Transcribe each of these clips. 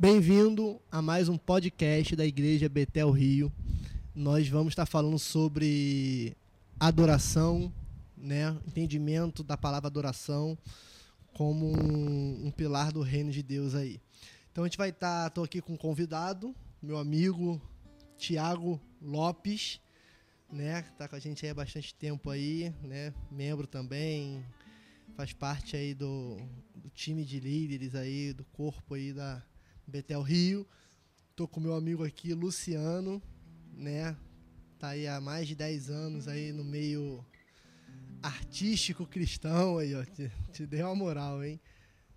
Bem-vindo a mais um podcast da Igreja Betel Rio. Nós vamos estar falando sobre adoração, né? Entendimento da palavra adoração como um, um pilar do reino de Deus aí. Então a gente vai estar, estou aqui com um convidado, meu amigo Tiago Lopes, né? Tá com a gente há bastante tempo aí, né? Membro também, faz parte aí do, do time de líderes aí, do corpo aí da Betel Rio. Tô com meu amigo aqui, Luciano, né? Tá aí há mais de 10 anos aí no meio artístico cristão aí, ó. Te, te dei uma moral, hein?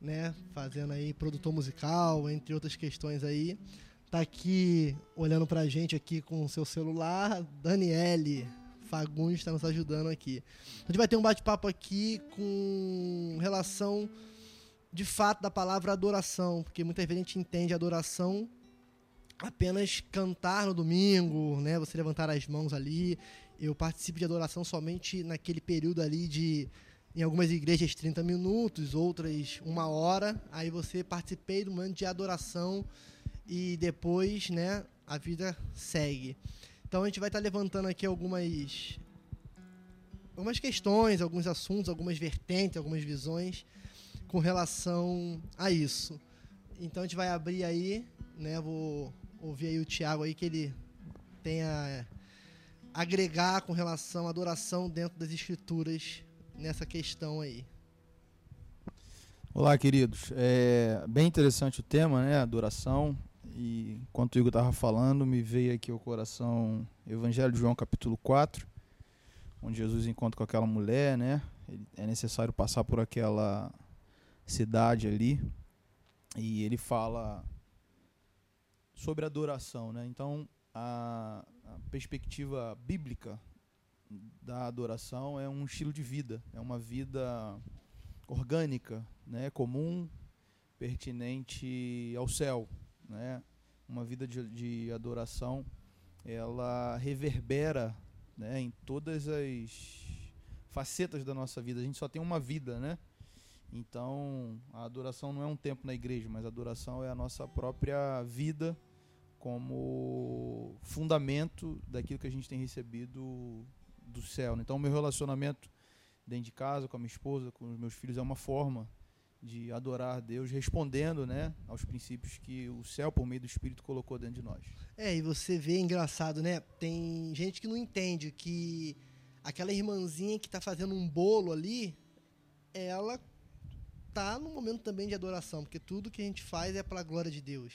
Né? Fazendo aí produtor musical, entre outras questões aí. Tá aqui olhando pra gente aqui com o seu celular, Daniele Fagundes está nos ajudando aqui. A gente vai ter um bate-papo aqui com relação de fato da palavra adoração, porque muitas vezes a gente entende adoração apenas cantar no domingo, né? Você levantar as mãos ali. Eu participo de adoração somente naquele período ali de em algumas igrejas 30 minutos, outras uma hora. Aí você participei do momento de adoração e depois, né, a vida segue. Então a gente vai estar levantando aqui algumas algumas questões, alguns assuntos, algumas vertentes, algumas visões com relação a isso. Então a gente vai abrir aí, né, vou ouvir aí o Tiago aí que ele tenha agregar com relação à adoração dentro das escrituras nessa questão aí. Olá, queridos. É bem interessante o tema, né? Adoração. E enquanto o Igor estava falando, me veio aqui ao coração Evangelho de João, capítulo 4, onde Jesus encontra com aquela mulher, né? É necessário passar por aquela cidade ali. E ele fala sobre adoração, né? Então, a, a perspectiva bíblica da adoração é um estilo de vida, é uma vida orgânica, né? Comum, pertinente ao céu, né? Uma vida de, de adoração, ela reverbera, né? Em todas as facetas da nossa vida. A gente só tem uma vida, né? Então, a adoração não é um tempo na igreja, mas a adoração é a nossa própria vida como fundamento daquilo que a gente tem recebido do céu. Né? Então, o meu relacionamento dentro de casa, com a minha esposa, com os meus filhos, é uma forma de adorar Deus, respondendo né, aos princípios que o céu, por meio do Espírito, colocou dentro de nós. É, e você vê, engraçado, né? Tem gente que não entende que aquela irmãzinha que está fazendo um bolo ali, ela tá no momento também de adoração, porque tudo que a gente faz é para a glória de Deus.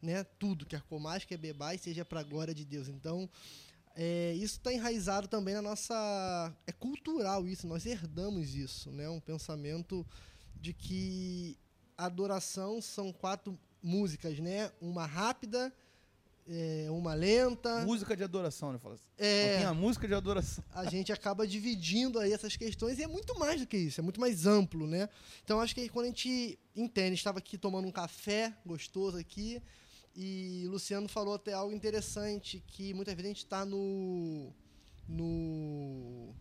Né? Tudo, quer comais, quer bebais, seja para a glória de Deus. Então, é, isso está enraizado também na nossa. É cultural isso, nós herdamos isso, né? Um pensamento de que adoração são quatro músicas, né? Uma rápida, é, uma lenta. Música de adoração, né? Fala assim. É, a música de adoração. A gente acaba dividindo aí essas questões e é muito mais do que isso, é muito mais amplo, né? Então acho que quando a gente entende, estava aqui tomando um café gostoso aqui e Luciano falou até algo interessante que muitas vezes a gente está no no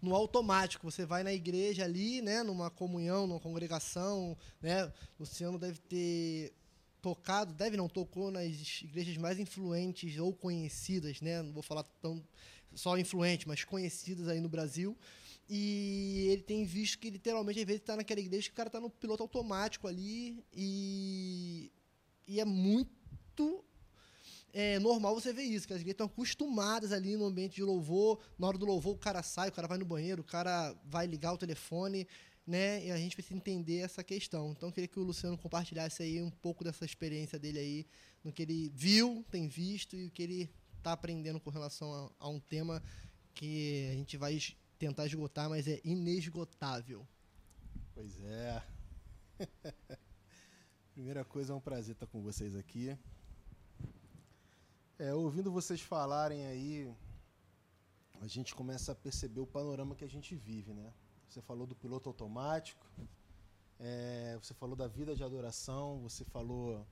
no automático. Você vai na igreja ali, né, numa comunhão, numa congregação, né? Luciano deve ter tocado, deve não tocou nas igrejas mais influentes ou conhecidas, né? Não vou falar tão só influente, mas conhecidas aí no Brasil. E ele tem visto que literalmente às vezes está naquela igreja que o cara está no piloto automático ali e e é muito é normal você ver isso, que as igrejas estão acostumadas ali no ambiente de louvor, na hora do louvor o cara sai, o cara vai no banheiro, o cara vai ligar o telefone, né? E a gente precisa entender essa questão. Então, queria que o Luciano compartilhasse aí um pouco dessa experiência dele aí, no que ele viu, tem visto e o que ele está aprendendo com relação a, a, um tema que a gente vai tentar esgotar, mas é inesgotável. Pois é. Primeira coisa, é um prazer estar com vocês aqui. É, ouvindo vocês falarem aí, a gente começa a perceber o panorama que a gente vive, né? Você falou do piloto automático, é, você falou da vida de adoração, você falou,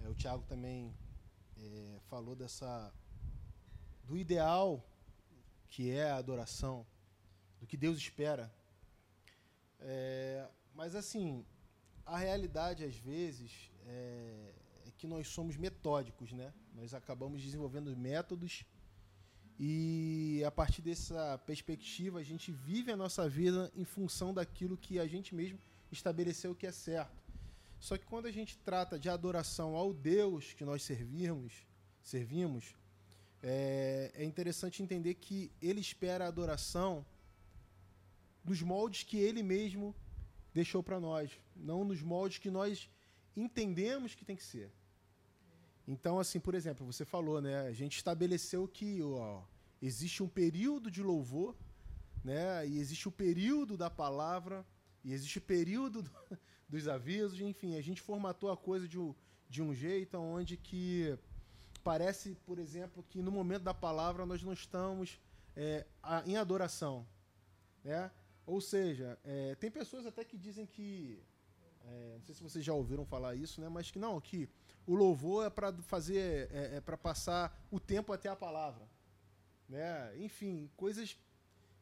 é, o Tiago também é, falou dessa do ideal que é a adoração, do que Deus espera. É, mas assim, a realidade, às vezes, é, é que nós somos metódicos, né? Nós acabamos desenvolvendo métodos e a partir dessa perspectiva a gente vive a nossa vida em função daquilo que a gente mesmo estabeleceu que é certo. Só que quando a gente trata de adoração ao Deus que nós servimos, servimos, é, é interessante entender que Ele espera a adoração nos moldes que Ele mesmo deixou para nós, não nos moldes que nós entendemos que tem que ser. Então, assim, por exemplo, você falou, né? A gente estabeleceu que ó, existe um período de louvor, né? E existe o período da palavra, e existe o período do, dos avisos, enfim, a gente formatou a coisa de um, de um jeito onde que parece, por exemplo, que no momento da palavra nós não estamos é, em adoração, né? Ou seja, é, tem pessoas até que dizem que, é, não sei se vocês já ouviram falar isso, né? Mas que não, que o louvor é para fazer, é, é para passar o tempo até a palavra, né? Enfim, coisas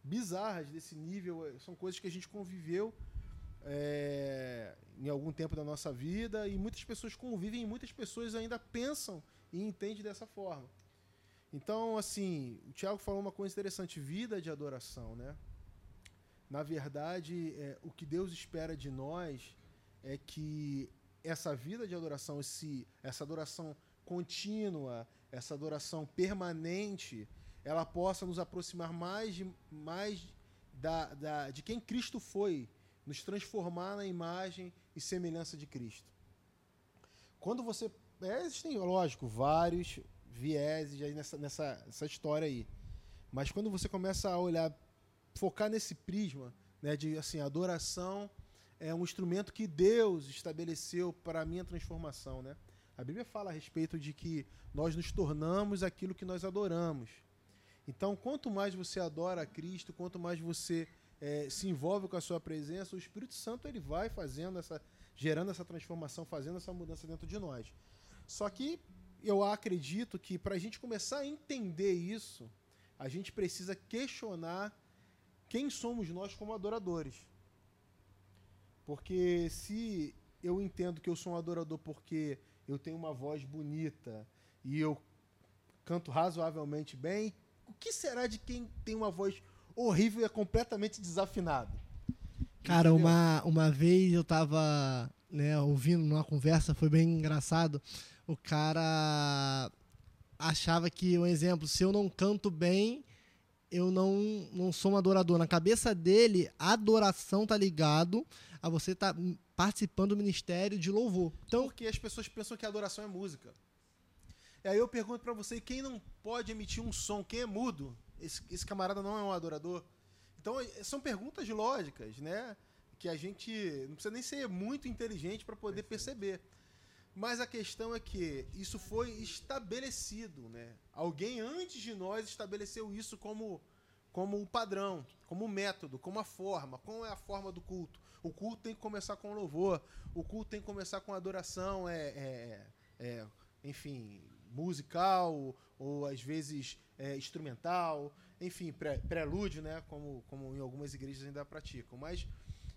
bizarras desse nível é, são coisas que a gente conviveu é, em algum tempo da nossa vida e muitas pessoas convivem e muitas pessoas ainda pensam e entendem dessa forma. Então, assim, o Tiago falou uma coisa interessante: vida de adoração, né? Na verdade, é, o que Deus espera de nós é que essa vida de adoração, esse, essa adoração contínua, essa adoração permanente, ela possa nos aproximar mais de, mais da, da, de quem Cristo foi, nos transformar na imagem e semelhança de Cristo. Quando você. É, existem, lógico, vários vieses nessa, nessa, nessa história aí. Mas quando você começa a olhar focar nesse prisma né, de assim, adoração é um instrumento que Deus estabeleceu para a minha transformação. Né? A Bíblia fala a respeito de que nós nos tornamos aquilo que nós adoramos. Então, quanto mais você adora a Cristo, quanto mais você é, se envolve com a sua presença, o Espírito Santo ele vai fazendo essa, gerando essa transformação, fazendo essa mudança dentro de nós. Só que eu acredito que para a gente começar a entender isso, a gente precisa questionar quem somos nós como adoradores. Porque se eu entendo que eu sou um adorador porque eu tenho uma voz bonita e eu canto razoavelmente bem, o que será de quem tem uma voz horrível e é completamente desafinado? Cara, uma, uma vez eu tava né, ouvindo numa conversa, foi bem engraçado. O cara achava que, um exemplo, se eu não canto bem, eu não, não sou um adorador. Na cabeça dele, adoração tá ligado a você tá participando do ministério de louvor. Então, porque as pessoas pensam que adoração é música. E aí eu pergunto para você, quem não pode emitir um som, quem é mudo? Esse, esse camarada não é um adorador? Então, é, são perguntas lógicas, né? Que a gente não precisa nem ser muito inteligente para poder perceber. Mas a questão é que isso foi estabelecido, né? Alguém antes de nós estabeleceu isso como como um padrão, como um método, como uma forma. Qual é a forma do culto? O culto tem que começar com louvor, o culto tem que começar com adoração, é, é, é enfim, musical, ou, às vezes é, instrumental, enfim, pré, prelúdio, né? Como, como em algumas igrejas ainda praticam. Mas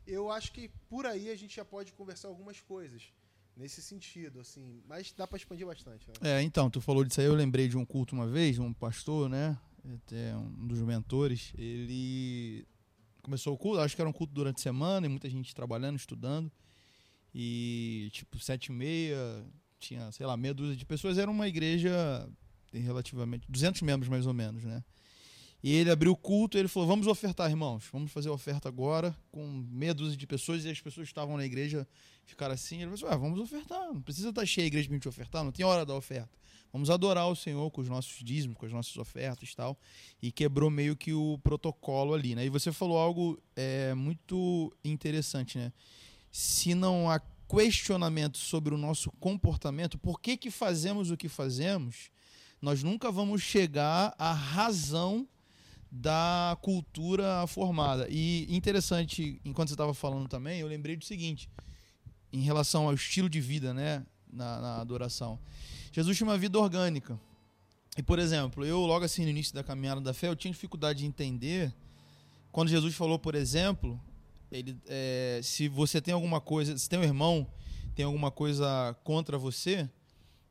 eu acho que por aí a gente já pode conversar algumas coisas nesse sentido, assim. Mas dá para expandir bastante. Né? É, então, tu falou disso aí, eu lembrei de um culto uma vez, um pastor, né? Até um dos mentores, ele começou o culto, acho que era um culto durante a semana, e muita gente trabalhando, estudando. E, tipo, sete e meia, tinha, sei lá, meia dúzia de pessoas. Era uma igreja relativamente, 200 membros mais ou menos, né? E ele abriu o culto e ele falou: Vamos ofertar, irmãos. Vamos fazer a oferta agora, com meia dúzia de pessoas. E as pessoas que estavam na igreja ficaram assim. Ele falou: ah, Vamos ofertar. Não precisa estar cheia a igreja para gente ofertar, não tem hora da oferta. Vamos adorar o Senhor com os nossos dízimos, com as nossas ofertas e tal. E quebrou meio que o protocolo ali, né? E você falou algo é, muito interessante, né? Se não há questionamento sobre o nosso comportamento, por que, que fazemos o que fazemos, nós nunca vamos chegar à razão da cultura formada. E interessante, enquanto você estava falando também, eu lembrei do seguinte, em relação ao estilo de vida, né, na, na, adoração. Jesus tinha uma vida orgânica. E, por exemplo, eu logo assim no início da caminhada da fé, eu tinha dificuldade de entender quando Jesus falou, por exemplo, Ele, é, se você tem alguma coisa, se tem um irmão tem alguma coisa contra você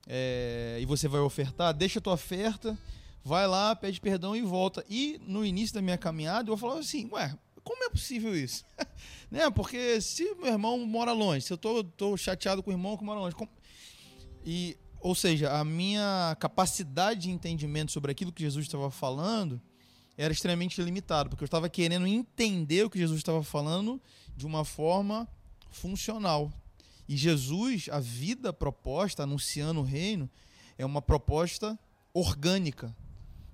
é, e você vai ofertar, deixa a tua oferta, vai lá, pede perdão e volta. E no início da minha caminhada eu falava assim, ué, como é possível isso? né? Porque se meu irmão mora longe, se eu tô, tô chateado com o irmão que mora longe, como... e ou seja, a minha capacidade de entendimento sobre aquilo que Jesus estava falando era extremamente limitado, porque eu estava querendo entender o que Jesus estava falando de uma forma funcional. E Jesus, a vida proposta, anunciando o reino, é uma proposta orgânica.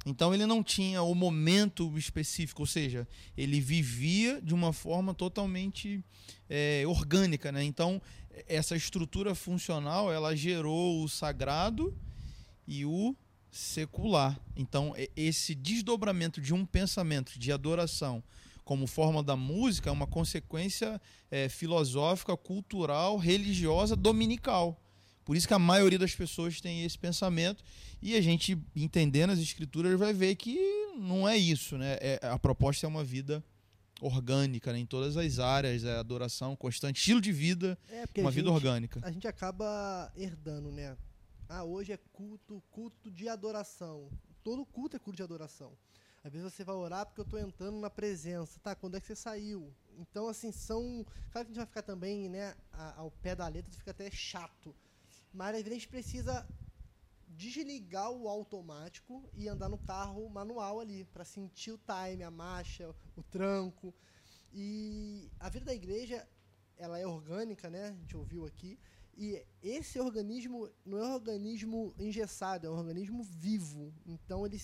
Então ele não tinha o momento específico, ou seja, ele vivia de uma forma totalmente é, orgânica. Né? Então essa estrutura funcional ela gerou o sagrado e o secular. Então, esse desdobramento de um pensamento de adoração como forma da música é uma consequência é, filosófica, cultural, religiosa, dominical. Por isso que a maioria das pessoas tem esse pensamento e a gente, entendendo as escrituras, vai ver que não é isso. Né? É, a proposta é uma vida orgânica né? em todas as áreas, é adoração constante, estilo de vida, é uma vida orgânica. A gente acaba herdando, né? Ah, hoje é culto, culto de adoração. Todo culto é culto de adoração. Às vezes você vai orar porque eu estou entrando na presença. Tá, quando é que você saiu? Então, assim, são. Claro que a gente vai ficar também, né, ao pé da letra, fica até chato. Mas às vezes a gente precisa desligar o automático e andar no carro manual ali, para sentir o time, a marcha, o tranco. E a vida da igreja, ela é orgânica, né? A gente ouviu aqui. E esse organismo não é um organismo engessado, é um organismo vivo. Então ele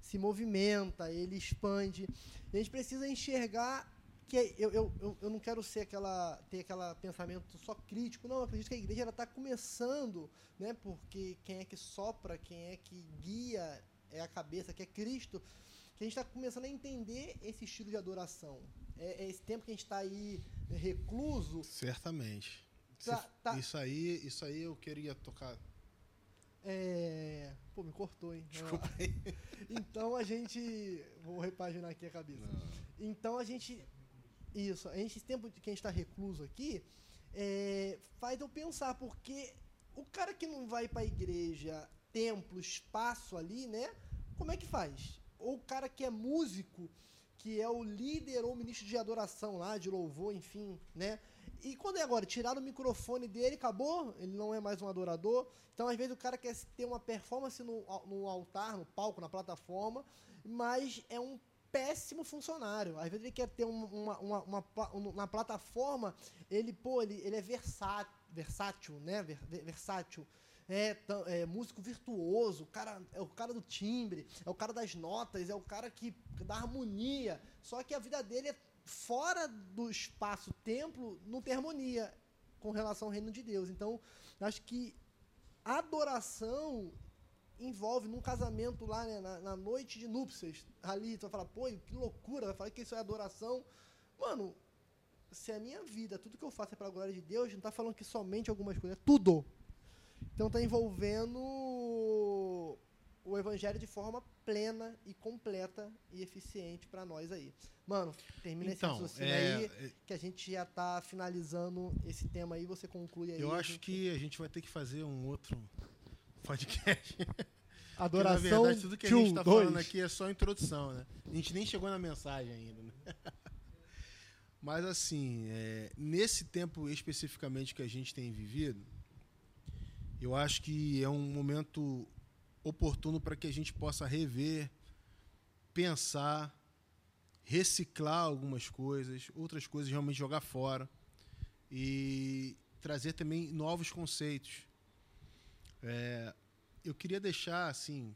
se movimenta, ele expande. E a gente precisa enxergar que eu, eu, eu não quero ser aquela ter aquele pensamento só crítico, não, eu acredito que a igreja está começando, né, porque quem é que sopra, quem é que guia é a cabeça, que é Cristo, que a gente está começando a entender esse estilo de adoração. É, é esse tempo que a gente está aí recluso. Certamente. Tá, tá. Isso aí, isso aí eu queria tocar é... Pô, me cortou, hein? Desculpa aí. Então a gente. Vou repaginar aqui a cabeça. Não. Então a gente. Isso, a gente, esse tempo que a gente está recluso aqui, é... faz eu pensar, porque o cara que não vai para a igreja, templo, espaço ali, né? Como é que faz? Ou o cara que é músico, que é o líder ou ministro de adoração lá, de louvor, enfim, né? E quando é agora? Tiraram o microfone dele, acabou, ele não é mais um adorador. Então, às vezes, o cara quer ter uma performance no, no altar, no palco, na plataforma, mas é um péssimo funcionário. Às vezes ele quer ter uma, uma, uma, uma, plataforma, ele, pô, ele, ele é versátil, né? versátil. É, é, músico virtuoso, o cara, é o cara do timbre, é o cara das notas, é o cara que da harmonia. Só que a vida dele é fora do espaço-templo não tem harmonia com relação ao reino de Deus. Então, acho que adoração envolve num casamento lá, né, na, na, noite de núpcias, ali, tu vai falar, pô, que loucura, vai falar que isso é adoração. Mano, se a minha vida, tudo que eu faço é para a glória de Deus, não está falando que somente algumas coisas, é tudo. Então está envolvendo o evangelho de forma plena e completa e eficiente para nós aí. Mano, termina então, esse raciocínio é, aí, é que a gente já está finalizando esse tema aí, você conclui aí. Eu acho gente... que a gente vai ter que fazer um outro podcast. Adoração. Porque, na verdade, tudo que a gente está falando aqui é só introdução, né? A gente nem chegou na mensagem ainda, né? Mas assim, é, nesse tempo especificamente que a gente tem vivido, eu acho que é um momento oportuno para que a gente possa rever, pensar, reciclar algumas coisas, outras coisas realmente jogar fora e trazer também novos conceitos. É, eu queria deixar assim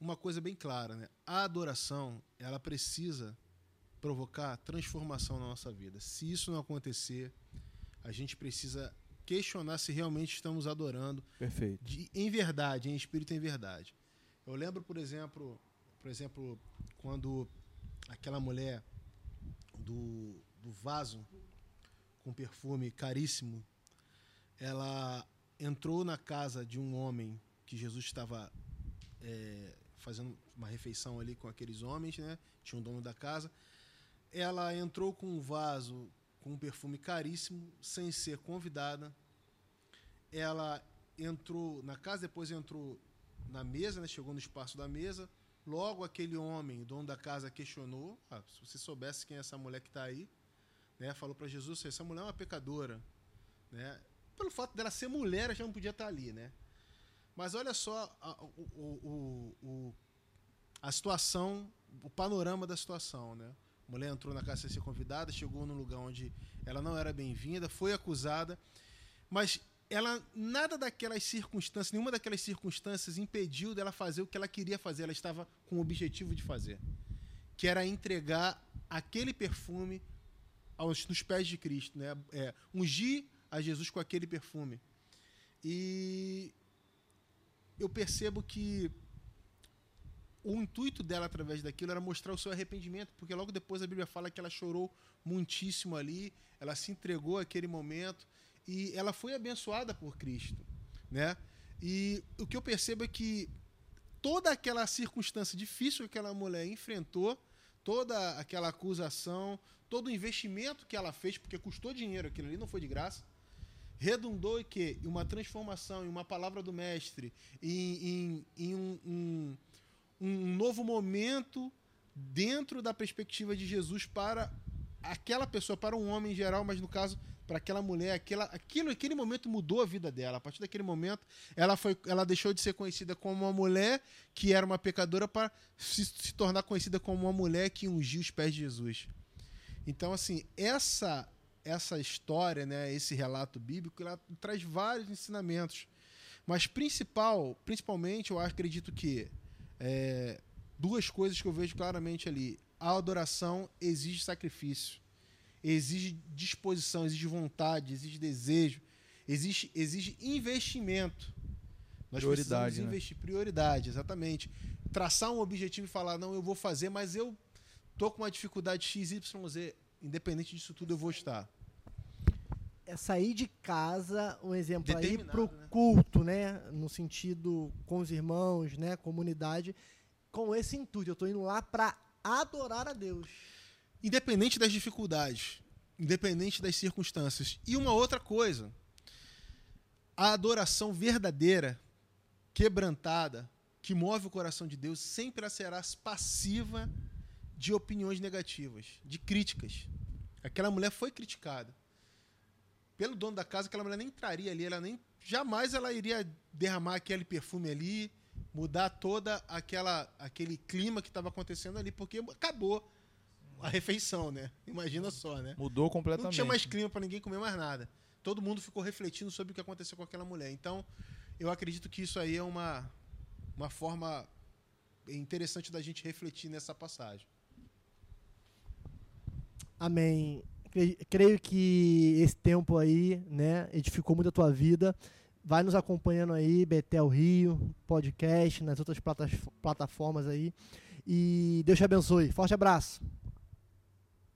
uma coisa bem clara, né? A adoração ela precisa provocar transformação na nossa vida. Se isso não acontecer, a gente precisa questionar se realmente estamos adorando. Perfeito. De, em verdade, em espírito em verdade. Eu lembro, por exemplo, por exemplo, quando aquela mulher do, do vaso com perfume caríssimo, ela entrou na casa de um homem que Jesus estava é, fazendo uma refeição ali com aqueles homens, né? Tinha um dono da casa. ela entrou com um vaso com um perfume caríssimo, sem ser convidada. Ela entrou na casa, depois entrou na mesa, né? chegou no espaço da mesa. Logo aquele homem, dono da casa, questionou: ah, se você soubesse quem é essa mulher que está aí, né? falou para Jesus: essa mulher é uma pecadora. Né? Pelo fato dela ser mulher, ela já não podia estar tá ali. Né? Mas olha só a, o, o, o, a situação, o panorama da situação. Né? A mulher entrou na casa sem ser convidada, chegou num lugar onde ela não era bem-vinda, foi acusada, mas ela nada daquelas circunstâncias, nenhuma daquelas circunstâncias impediu dela fazer o que ela queria fazer. Ela estava com o objetivo de fazer, que era entregar aquele perfume aos nos pés de Cristo, né? É, ungir a Jesus com aquele perfume. E eu percebo que o intuito dela através daquilo era mostrar o seu arrependimento, porque logo depois a Bíblia fala que ela chorou muitíssimo ali, ela se entregou àquele momento e ela foi abençoada por Cristo, né? E o que eu percebo é que toda aquela circunstância difícil que aquela mulher enfrentou, toda aquela acusação, todo o investimento que ela fez, porque custou dinheiro, aquilo ali não foi de graça, redundou em que? Em uma transformação, em uma palavra do mestre, em, em, em um, um um novo momento dentro da perspectiva de Jesus para aquela pessoa, para um homem em geral, mas no caso para aquela mulher, aquela, aquilo, aquele momento mudou a vida dela. A partir daquele momento, ela foi, ela deixou de ser conhecida como uma mulher que era uma pecadora para se, se tornar conhecida como uma mulher que ungiu os pés de Jesus. Então, assim, essa essa história, né, esse relato bíblico, ela traz vários ensinamentos. Mas principal, principalmente, eu acredito que é, duas coisas que eu vejo claramente ali. A adoração exige sacrifício, exige disposição, exige vontade, exige desejo, exige, exige investimento. Nós prioridade, né? investir prioridade, exatamente. Traçar um objetivo e falar, não, eu vou fazer, mas eu tô com uma dificuldade XYZ, independente disso tudo, eu vou estar. É sair de casa, um exemplo aí para o né? culto, né? No sentido com os irmãos, né? Comunidade, com esse intuito. Eu estou indo lá para adorar a Deus. Independente das dificuldades, independente das circunstâncias. E uma outra coisa, a adoração verdadeira, quebrantada, que move o coração de Deus, sempre será passiva de opiniões negativas, de críticas. Aquela mulher foi criticada pelo dono da casa, aquela mulher nem entraria ali, ela nem jamais ela iria derramar aquele perfume ali, mudar toda aquela aquele clima que estava acontecendo ali, porque acabou a refeição, né? Imagina só, né? Mudou completamente. Não tinha mais clima para ninguém comer mais nada. Todo mundo ficou refletindo sobre o que aconteceu com aquela mulher. Então, eu acredito que isso aí é uma uma forma interessante da gente refletir nessa passagem. Amém creio que esse tempo aí, né, edificou muito a tua vida. Vai nos acompanhando aí, Betel Rio, podcast, nas outras plataformas aí. E Deus te abençoe. Forte abraço.